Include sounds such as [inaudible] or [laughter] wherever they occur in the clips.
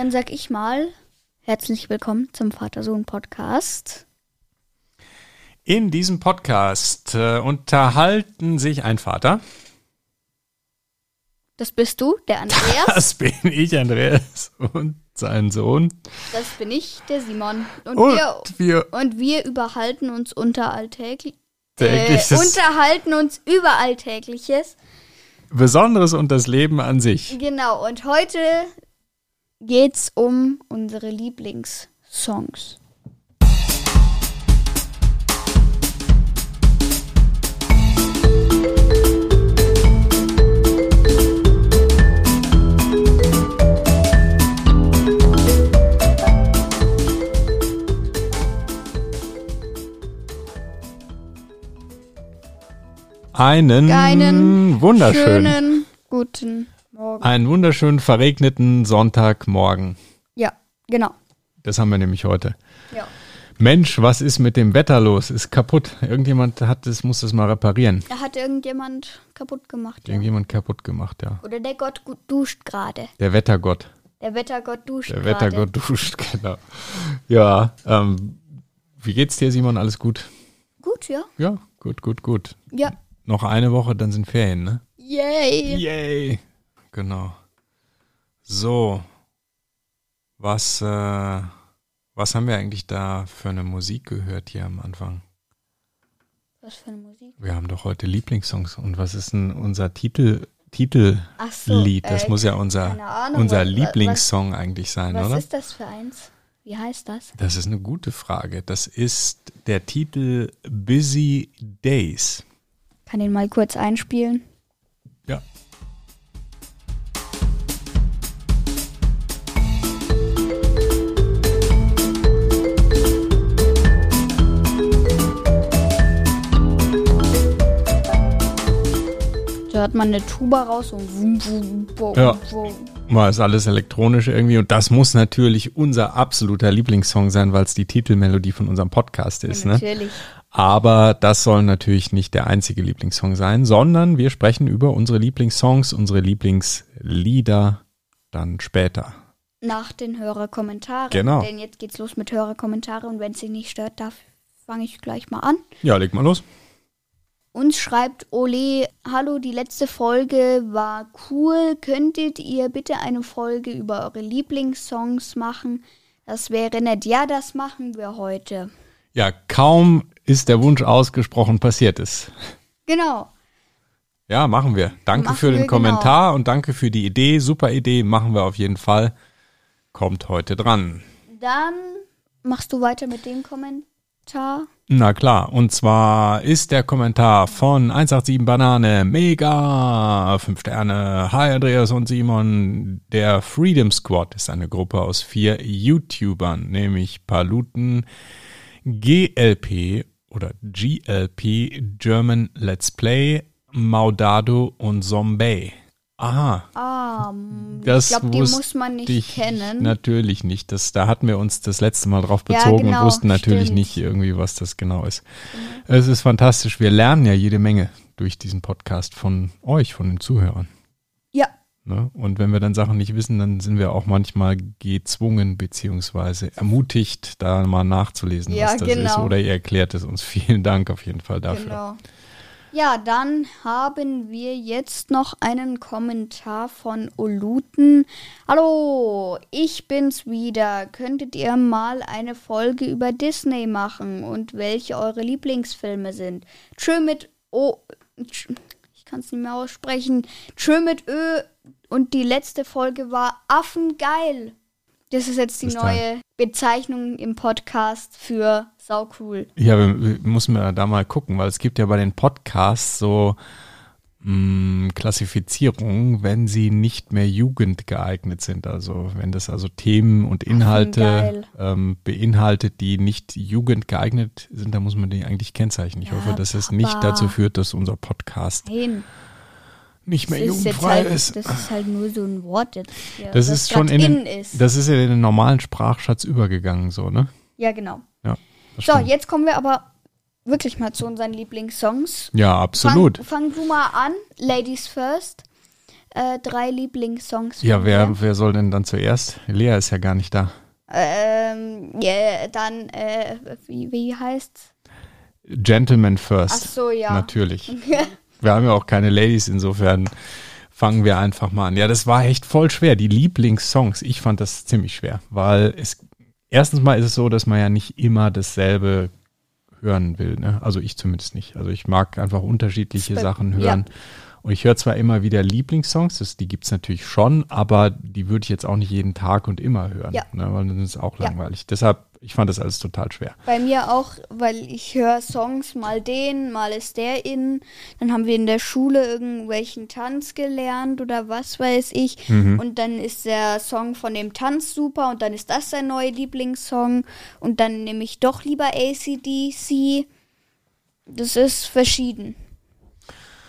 Dann sag ich mal, herzlich willkommen zum Vater-Sohn-Podcast. In diesem Podcast äh, unterhalten sich ein Vater. Das bist du, der [laughs] Andreas. Das bin ich, Andreas, und sein Sohn. Das bin ich, der Simon. Und, Und wir, wir und wir überhalten uns unter alltäglich. tägliches Äh, unterhalten uns über Alltägliches. Besonderes und das Leben an sich. Genau, und heute geht's um unsere Lieblingssongs. Einen, Einen wunderschönen, Schönen guten Morgen. einen wunderschönen verregneten Sonntagmorgen. Ja, genau. Das haben wir nämlich heute. Ja. Mensch, was ist mit dem Wetter los? Ist kaputt. Irgendjemand hat das, muss das mal reparieren. Da hat irgendjemand kaputt gemacht. Ja. Irgendjemand kaputt gemacht, ja. Oder der Gott duscht gerade. Der Wettergott. Der Wettergott duscht Der gerade. Wettergott duscht, [laughs] genau. Ja, ähm, wie geht's dir, Simon? Alles gut? Gut, ja. Ja, gut, gut, gut. Ja. Noch eine Woche, dann sind Ferien, ne? Yay. Yay! Genau. So. Was, äh, was haben wir eigentlich da für eine Musik gehört hier am Anfang? Was für eine Musik? Wir haben doch heute Lieblingssongs. Und was ist denn unser Titel, Titellied? So. das äh, muss ja unser, Ahnung, unser was- Lieblingssong eigentlich sein, Was oder? ist das für eins? Wie heißt das? Das ist eine gute Frage. Das ist der Titel Busy Days. Kann ihn mal kurz einspielen. Hört man eine Tuba raus und wum, wum, wum, Ja. Mal ist alles elektronisch irgendwie und das muss natürlich unser absoluter Lieblingssong sein, weil es die Titelmelodie von unserem Podcast ist. Ne? Natürlich. Aber das soll natürlich nicht der einzige Lieblingssong sein, sondern wir sprechen über unsere Lieblingssongs, unsere Lieblingslieder dann später. Nach den Hörerkommentaren. Genau. Denn jetzt geht's los mit Hörerkommentare und wenn es Sie nicht stört, darf fange ich gleich mal an. Ja, leg mal los. Uns schreibt Ole, hallo, die letzte Folge war cool. Könntet ihr bitte eine Folge über eure Lieblingssongs machen? Das wäre nett. Ja, das machen wir heute. Ja, kaum ist der Wunsch ausgesprochen, passiert es. Genau. Ja, machen wir. Danke Machen für den genau. Kommentar und danke für die Idee. Super Idee, machen wir auf jeden Fall. Kommt heute dran. Dann machst du weiter mit dem Kommentar. Na klar, und zwar ist der Kommentar von 187 Banane mega, fünf Sterne. Hi Andreas und Simon. Der Freedom Squad ist eine Gruppe aus vier YouTubern, nämlich Paluten, GLP oder GLP, German Let's Play, Maudado und Zombie. Aha, Ah, das ich glaube, die muss man nicht ich kennen. Natürlich nicht. Das, da hatten wir uns das letzte Mal drauf Ja, bezogen genau, und wussten natürlich stimmt. nicht irgendwie, was das genau ist. Es ist fantastisch. Wir lernen ja jede Menge durch diesen Podcast von euch, von den Zuhörern. Ja, Ne? Und wenn wir dann Sachen nicht wissen, dann sind wir auch manchmal gezwungen beziehungsweise ermutigt, da mal nachzulesen, Ja, was das ist. genau. Oder ihr erklärt es uns. [laughs] Vielen Dank auf jeden Fall dafür. genau. Ja, dann haben wir jetzt noch einen Kommentar von Oluten. Hallo, ich bin's wieder. Könntet ihr mal eine Folge über Disney machen und welche eure Lieblingsfilme sind? Tschö mit O. Ich kann es nicht mehr aussprechen. Tschö mit Ö. Und die letzte Folge war Affengeil. Das ist jetzt die Bis neue Bezeichnung im Podcast für saucool. Ja, wir, wir müssen wir da mal gucken, weil es gibt ja bei den Podcasts so mh, Klassifizierungen, wenn sie nicht mehr jugendgeeignet sind. Also wenn das also Themen und Inhalte ähm, beinhaltet, die nicht jugendgeeignet sind, dann muss man die eigentlich kennzeichnen. Ich Ja, hoffe, dass es nicht dazu führt, dass unser Podcast Nein. Nicht mehr Das ist, jugendfrei halt, ist. das ist halt nur so ein Wort jetzt. Ja, Das ist schon in den, ist. das ist ja in den normalen Sprachschatz übergegangen, so, ne? ja, genau. Ja. So, stimmt. jetzt kommen wir aber wirklich mal zu unseren Lieblingssongs. ja, absolut. Fang, fang du mal an, Ladies First. äh, drei Lieblingssongs. Ja, wer, wer soll denn dann zuerst? Lea ist ja gar nicht da. Ähm, ja, dann, äh, wie, wie heißt's? Gentleman Ach first. so, ja. Natürlich. [laughs] Wir haben ja auch keine Ladies, insofern fangen wir einfach mal an. Ja, das war echt voll schwer. Die Lieblingssongs, ich fand das ziemlich schwer, weil es erstens mal ist es so, dass man ja nicht immer dasselbe hören will. Ne? Also ich zumindest nicht. Also ich mag einfach unterschiedliche Spe- Sachen ja. hören. Und ich höre zwar immer wieder Lieblingssongs, das, die gibt's natürlich schon, aber die würde ich jetzt auch nicht jeden Tag und immer hören, Ja. ne? weil dann ist es auch Ja. langweilig. Deshalb, ich fand das alles total schwer. Bei mir auch, weil ich höre Songs, mal den, mal ist der in. Dann haben wir in der Schule irgendwelchen Tanz gelernt oder was weiß ich. Und dann ist der Song von dem Tanz super und dann ist das sein neuer Lieblingssong. Und dann nehme ich doch lieber ACDC. Das ist verschieden.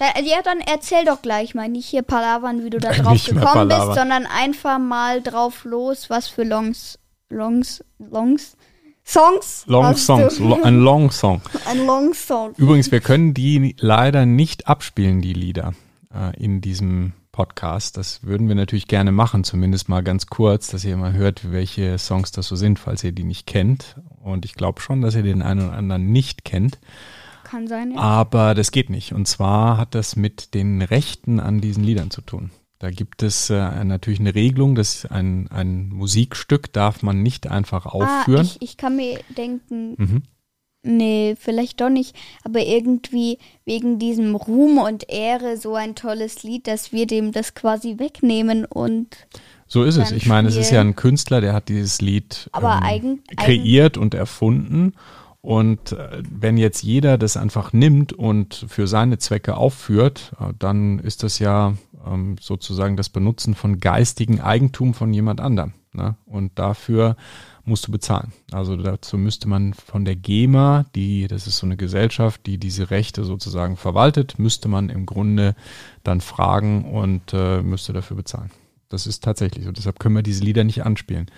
Ja, dann erzähl doch gleich mal, nicht hier palavern, wie du da [laughs] drauf gekommen bist, sondern einfach mal drauf los, was für Longs, Longs, Longs, Songs. Long Songs, lo ein Long Song. [laughs] Ein Long Song. Übrigens, wir können die leider nicht abspielen, die Lieder, äh, in diesem Podcast. Das würden wir natürlich gerne machen, zumindest mal ganz kurz, dass ihr mal hört, welche Songs das so sind, falls ihr die nicht kennt. Und ich glaube schon, dass ihr den einen oder anderen nicht kennt. Kann sein, ja. Aber das geht nicht. Und zwar hat das mit den Rechten an diesen Liedern zu tun. Da gibt es äh, natürlich eine Regelung, dass ein, ein Musikstück darf man nicht einfach Ah, aufführen. ich, ich kann mir denken, Mhm. nee, vielleicht doch nicht, aber irgendwie wegen diesem Ruhm und Ehre so ein tolles Lied, dass wir dem das quasi wegnehmen und So ist es. Ich meine, es ist ja ein Künstler, der hat dieses Lied Aber ähm, kreiert und erfunden. Und äh, wenn jetzt jeder das einfach nimmt und für seine Zwecke aufführt, äh, dann ist das ja ähm, sozusagen das Benutzen von geistigen Eigentum von jemand anderem. Ne? Und dafür musst du bezahlen. Also dazu müsste man von der GEMA, die, das ist so eine Gesellschaft, die diese Rechte sozusagen verwaltet, müsste man im Grunde dann fragen und äh, müsste dafür bezahlen. Das ist tatsächlich so. Deshalb können wir diese Lieder nicht anspielen.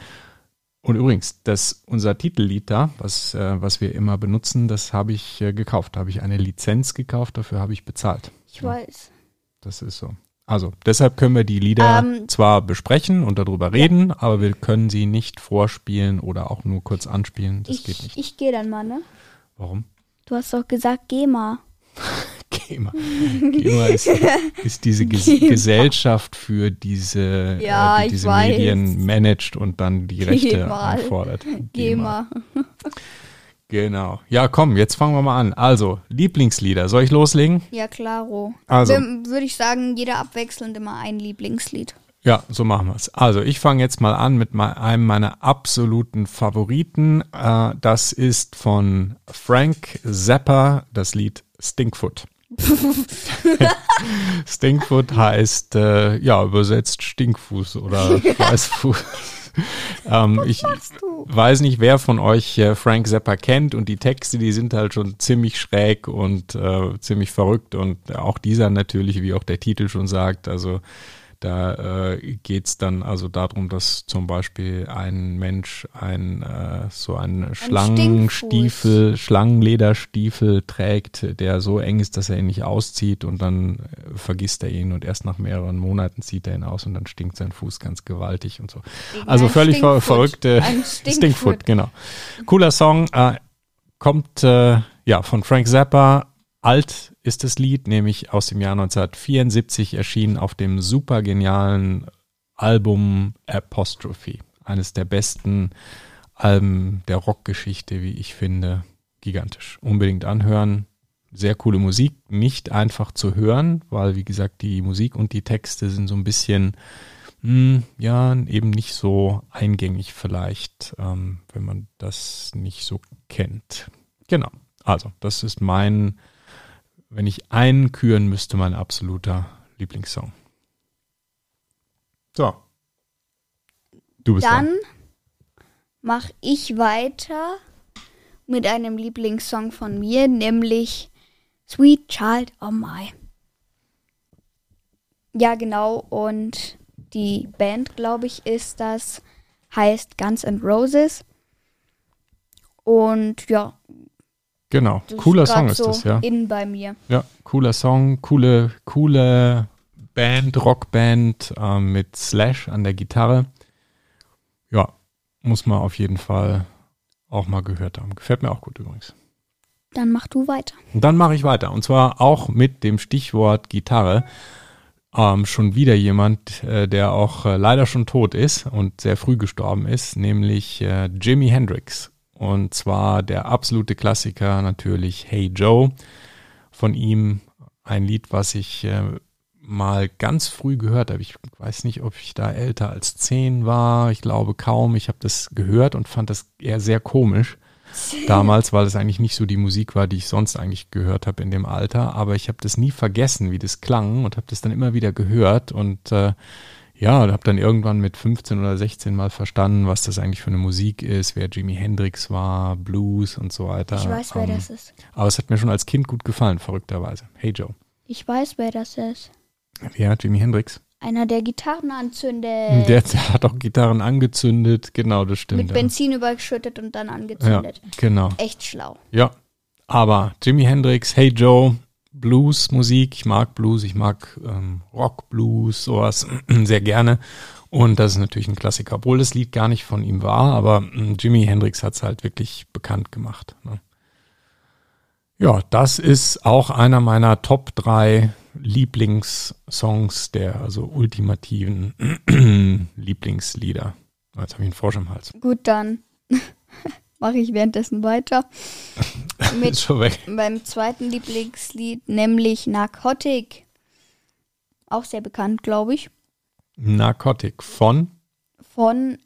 Und übrigens, das, unser Titellied da, was, äh, was wir immer benutzen, das habe ich äh, gekauft. Da habe ich eine Lizenz gekauft, dafür habe ich bezahlt. ich weiß. Das ist so. Also, deshalb können wir die Lieder Ähm, zwar besprechen und darüber reden, aber wir können sie nicht vorspielen oder auch nur kurz anspielen. Das geht Ich, nicht. ich gehe dann mal, ne? Warum? Du hast doch gesagt, geh mal. [laughs] GEMA. GEMA ist, ist diese [laughs] Ges GEMA. Gesellschaft für diese, Ja, äh, die diese. Medien managt und dann die Rechte GEMA. einfordert. Geh mal. [laughs] Genau. Ja, komm, jetzt fangen wir mal an. Also, Lieblingslieder. Soll ich loslegen? Ja, klaro. Also. Würde ich sagen, jeder abwechselnd immer ein Lieblingslied. Ja, so machen wir's. Also, ich fange jetzt mal an mit einem meiner absoluten Favoriten. Äh, das ist von Frank Zappa, das Lied Stinkfoot. [laughs] Stinkfoot heißt, äh, ja, übersetzt Stinkfuß oder [laughs] Scheißfuß. [laughs] ähm, ich weiß nicht, wer von euch äh, Frank Zappa kennt und die Texte, die sind halt schon ziemlich schräg und äh, ziemlich verrückt und auch dieser natürlich, wie auch der Titel schon sagt, also da äh, geht's dann also darum, dass zum Beispiel ein Mensch ein äh, so einen Schlangenstiefel, Schlangenlederstiefel trägt, der so eng ist, dass er ihn nicht auszieht und dann äh, vergisst er ihn und erst nach mehreren Monaten zieht er ihn aus und dann stinkt sein Fuß ganz gewaltig und so. Also ein völlig Stinkfoot. verrückte Ein [laughs] Stinkfoot. Stinkfoot, genau. Cooler Song, äh, kommt äh, ja von Frank Zappa. Alt ist das Lied, nämlich aus dem Jahr 1974 erschienen auf dem super genialen Album Apostrophe. Eines der besten Alben der Rockgeschichte, wie ich finde. Gigantisch. Unbedingt anhören. Sehr coole Musik. Nicht einfach zu hören, weil, wie gesagt, die Musik und die Texte sind so ein bisschen, hm, ja, eben nicht so eingängig vielleicht, ähm, wenn man das nicht so kennt. Genau. Also, das ist mein, wenn ich einen küren müsste, mein absoluter Lieblingssong. So. Du bist Dann mache ich weiter mit einem Lieblingssong von mir, nämlich Sweet Child of Mine. Ja, genau. Und die Band, glaube ich, ist das, heißt Guns N' Roses. Und ja, Genau. das Cooler ist Song ist so das, ja. in bei mir. Ja, cooler Song, coole, coole Band, Rockband äh, mit Slash an der Gitarre. Ja, muss man auf jeden Fall auch mal gehört haben. Gefällt mir auch gut übrigens. Dann mach du weiter. Und dann mache ich weiter. Und zwar auch mit dem Stichwort Gitarre. Ähm, schon wieder jemand, äh, der auch äh, leider schon tot ist und sehr früh gestorben ist, nämlich äh, Jimi Hendrix. Und zwar der absolute Klassiker natürlich Hey Joe. Von ihm ein Lied, was ich äh, mal ganz früh gehört habe. Ich weiß nicht, ob ich da älter als zehn war. Ich glaube kaum. Ich habe das gehört und fand das eher sehr komisch [laughs] damals, weil es eigentlich nicht so die Musik war, die ich sonst eigentlich gehört habe in dem Alter. Aber ich habe das nie vergessen, wie das klang und habe das dann immer wieder gehört und äh, ja, habe dann irgendwann mit 15 oder 16 mal verstanden, was das eigentlich für eine Musik ist, wer Jimi Hendrix war, Blues und so weiter. Ich weiß, wer Ähm, das ist. Aber es hat mir schon als Kind gut gefallen, verrückterweise. Hey Joe. Ich weiß, wer das ist. Ja, Jimi Hendrix. Einer, der Gitarren anzündet. [laughs] Der hat auch Gitarren angezündet, genau, das stimmt. mit ja. Benzin überschüttet und dann ja, angezündet. genau. Echt schlau. Ja, aber Jimi Hendrix, Hey Joe, Blues-Musik, ich mag Blues, ich mag ähm, Rock-Blues, sowas [clears throat] sehr gerne. Und das ist natürlich ein Klassiker, obwohl das Lied gar nicht von ihm war, aber ähm, Jimi Hendrix hat es halt wirklich bekannt gemacht. Ne? Ja, das ist auch einer meiner Top 3 Lieblingssongs der also ultimativen [clears throat] Lieblingslieder. Jetzt habe ich einen Frosch im Hals. Gut, dann [laughs] mache ich währenddessen weiter. [laughs] Ist Mit schon weg. meinem zweiten Lieblingslied, nämlich Narcotic. Auch sehr bekannt, glaube ich. Narcotic von Von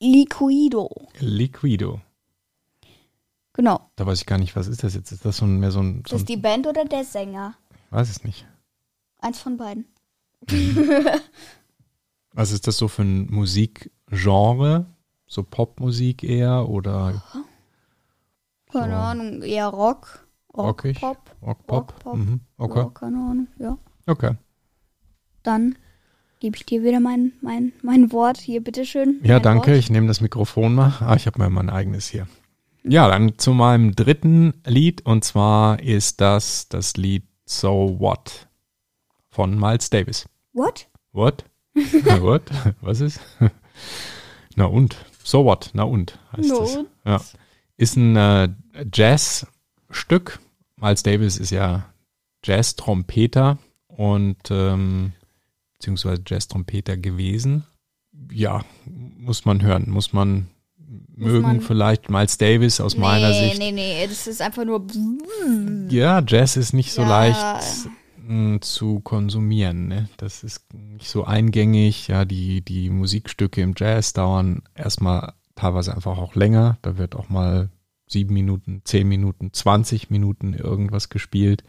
Liquido. Liquido. Genau. Da weiß ich gar nicht, was ist das jetzt? Ist das so ein, mehr so ein, Ist so das ein die Band oder der Sänger? weiß es nicht. Eins von beiden. [laughs] Was ist das so für ein Musikgenre? So Popmusik eher oder Keine So. Ahnung, eher Rock. Rock, Rockig? Pop. Rock-Pop? Rock-Pop. Mhm. Okay. Ja, keine Ahnung, ja. okay. Dann gebe ich dir wieder mein, mein, mein Wort. Hier, bitteschön. Ja, danke. Wort. Ich nehme das Mikrofon mal. Ah, ich habe mal mein eigenes hier. Ja, dann zu meinem dritten Lied und zwar ist das das Lied So What von Miles Davis. What? What? [laughs] What? Was ist? [laughs] Na und? So what? Na und heißt No. das. Ja. Ist ein äh, Jazzstück. Miles Davis ist ja Jazz-Trompeter und ähm, beziehungsweise Jazz-Trompeter gewesen. Ja, muss man hören, muss man mögen man- vielleicht. Miles Davis aus meiner nee, Sicht. nee, nee, das ist einfach nur. Ja, Jazz ist nicht so Ja. leicht mh, zu konsumieren. Ne? Das ist nicht so eingängig. Ja, die, die Musikstücke im Jazz dauern erstmal teilweise einfach auch länger. Da wird auch mal sieben Minuten, zehn Minuten, 20 Minuten irgendwas gespielt.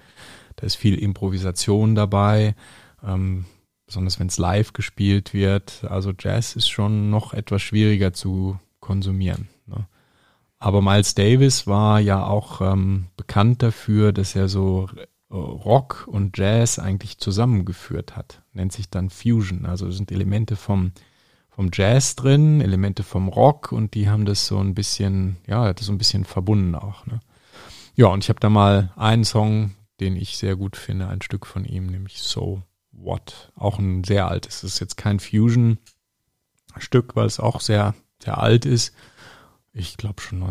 Da ist viel Improvisation dabei. Ähm, besonders wenn es live gespielt wird. Also Jazz ist schon noch etwas schwieriger zu konsumieren. Ne? Aber Miles Davis war ja auch ähm, bekannt dafür, dass er so Rock und Jazz eigentlich zusammengeführt hat. Nennt sich dann Fusion. Also sind Elemente vom, vom Jazz drin, Elemente vom Rock und die haben das so ein bisschen, ja, das so ein bisschen verbunden auch. Ne? Ja, und ich habe da mal einen Song, den ich sehr gut finde, ein Stück von ihm, nämlich So What. Auch ein sehr altes. Es ist jetzt kein Fusion-Stück, weil es auch sehr, sehr alt ist. Ich glaube schon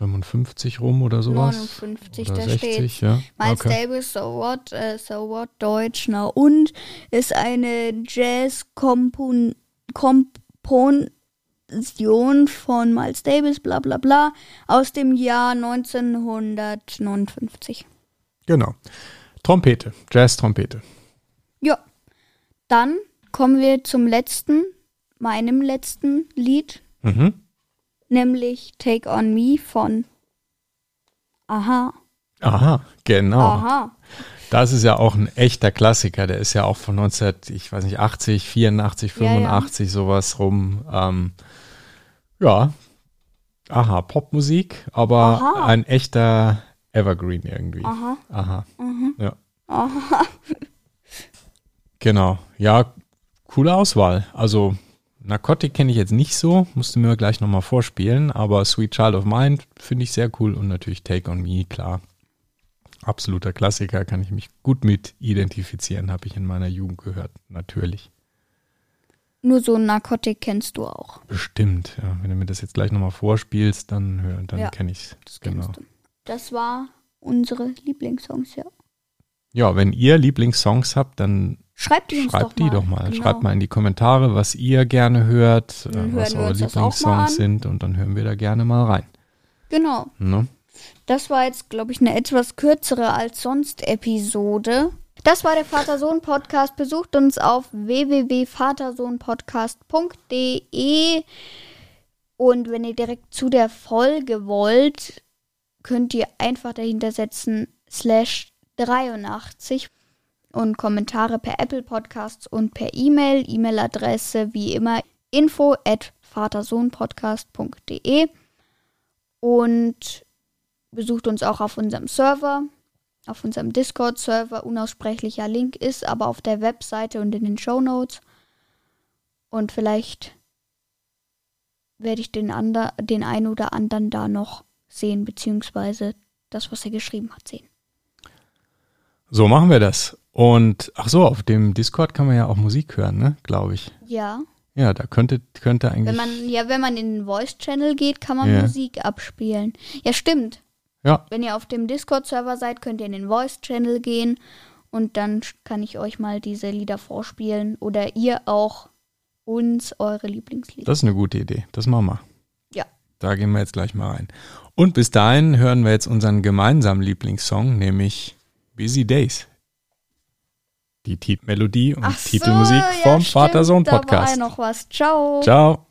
1955 rum oder sowas. 59, oder da 60, steht. ja. Miles okay. Davis, So What, äh, So What, Deutsch, na und, ist eine Jazz-Komposition von Miles Davis, bla bla bla, aus dem Jahr 1959. Genau. Trompete, Jazz-Trompete. Ja, dann kommen wir zum letzten, meinem letzten Lied, Mhm. Nämlich Take On Me von Aha. Aha, genau. Aha. Das ist ja auch ein echter Klassiker. Der ist ja auch von 19, ich weiß nicht, 80, 84, Ja, ja. 85, sowas rum. Ähm, ja, aha, Popmusik, aber Aha. ein echter Evergreen irgendwie. Aha. Aha. Ja. Aha. Genau. Ja, coole Auswahl. Also Narcotic kenne ich jetzt nicht so, musste mir gleich nochmal vorspielen, aber Sweet Child of Mine finde ich sehr cool und natürlich Take on Me, klar. Absoluter Klassiker, kann ich mich gut mit identifizieren, habe ich in meiner Jugend gehört, natürlich. Nur so ein Narkotik kennst du auch. Bestimmt, ja. Wenn du mir das jetzt gleich nochmal vorspielst, dann, dann Ja, kenne ich es. Genau. Du. Das war unsere Lieblingssongs, ja. Ja, wenn ihr Lieblingssongs habt, dann Schreibt die uns doch schreibt die mal. doch mal. Genau. Schreibt mal in die Kommentare, was ihr gerne hört, äh, was eure Lieblingssongs sind und dann hören wir da gerne mal rein. Genau. Ne? Das war jetzt, glaube ich, eine etwas kürzere als sonst Episode. Das war der Vater-Sohn-Podcast. Besucht uns auf www.vatersohnpodcast.de und wenn ihr direkt zu der Folge wollt, könnt ihr einfach dahinter setzen slash 83 und Kommentare per Apple Podcasts und per E-Mail. E-Mail-Adresse wie immer info at vatersohnpodcast.de und besucht uns auch auf unserem Server, auf unserem Discord-Server. Unaussprechlicher Link ist aber auf der Webseite und in den Show Notes. Und vielleicht werde ich den, ander, den einen oder anderen da noch sehen, beziehungsweise das, was er geschrieben hat, sehen. So machen wir das. Und ach so, auf dem Discord kann man ja auch Musik hören, ne? Glaube ich. Ja, Ja, da könnte, könnte eigentlich. wenn man, ja, wenn man in den Voice-Channel geht, kann man Ja. Musik abspielen. Ja, stimmt. ja, Wenn ihr auf dem Discord-Server seid, könnt ihr in den Voice-Channel gehen und dann kann ich euch mal diese Lieder vorspielen oder ihr auch uns eure Lieblingslieder. das ist eine gute Idee. Das machen wir. Ja. Da gehen wir jetzt gleich mal rein. Und bis dahin hören wir jetzt unseren gemeinsamen Lieblingssong, nämlich Busy Days. Die Titelmelodie und Ach so, Titelmusik ja, vom Vater-Sohn-Podcast. Da war ja noch was. Ciao. Ciao.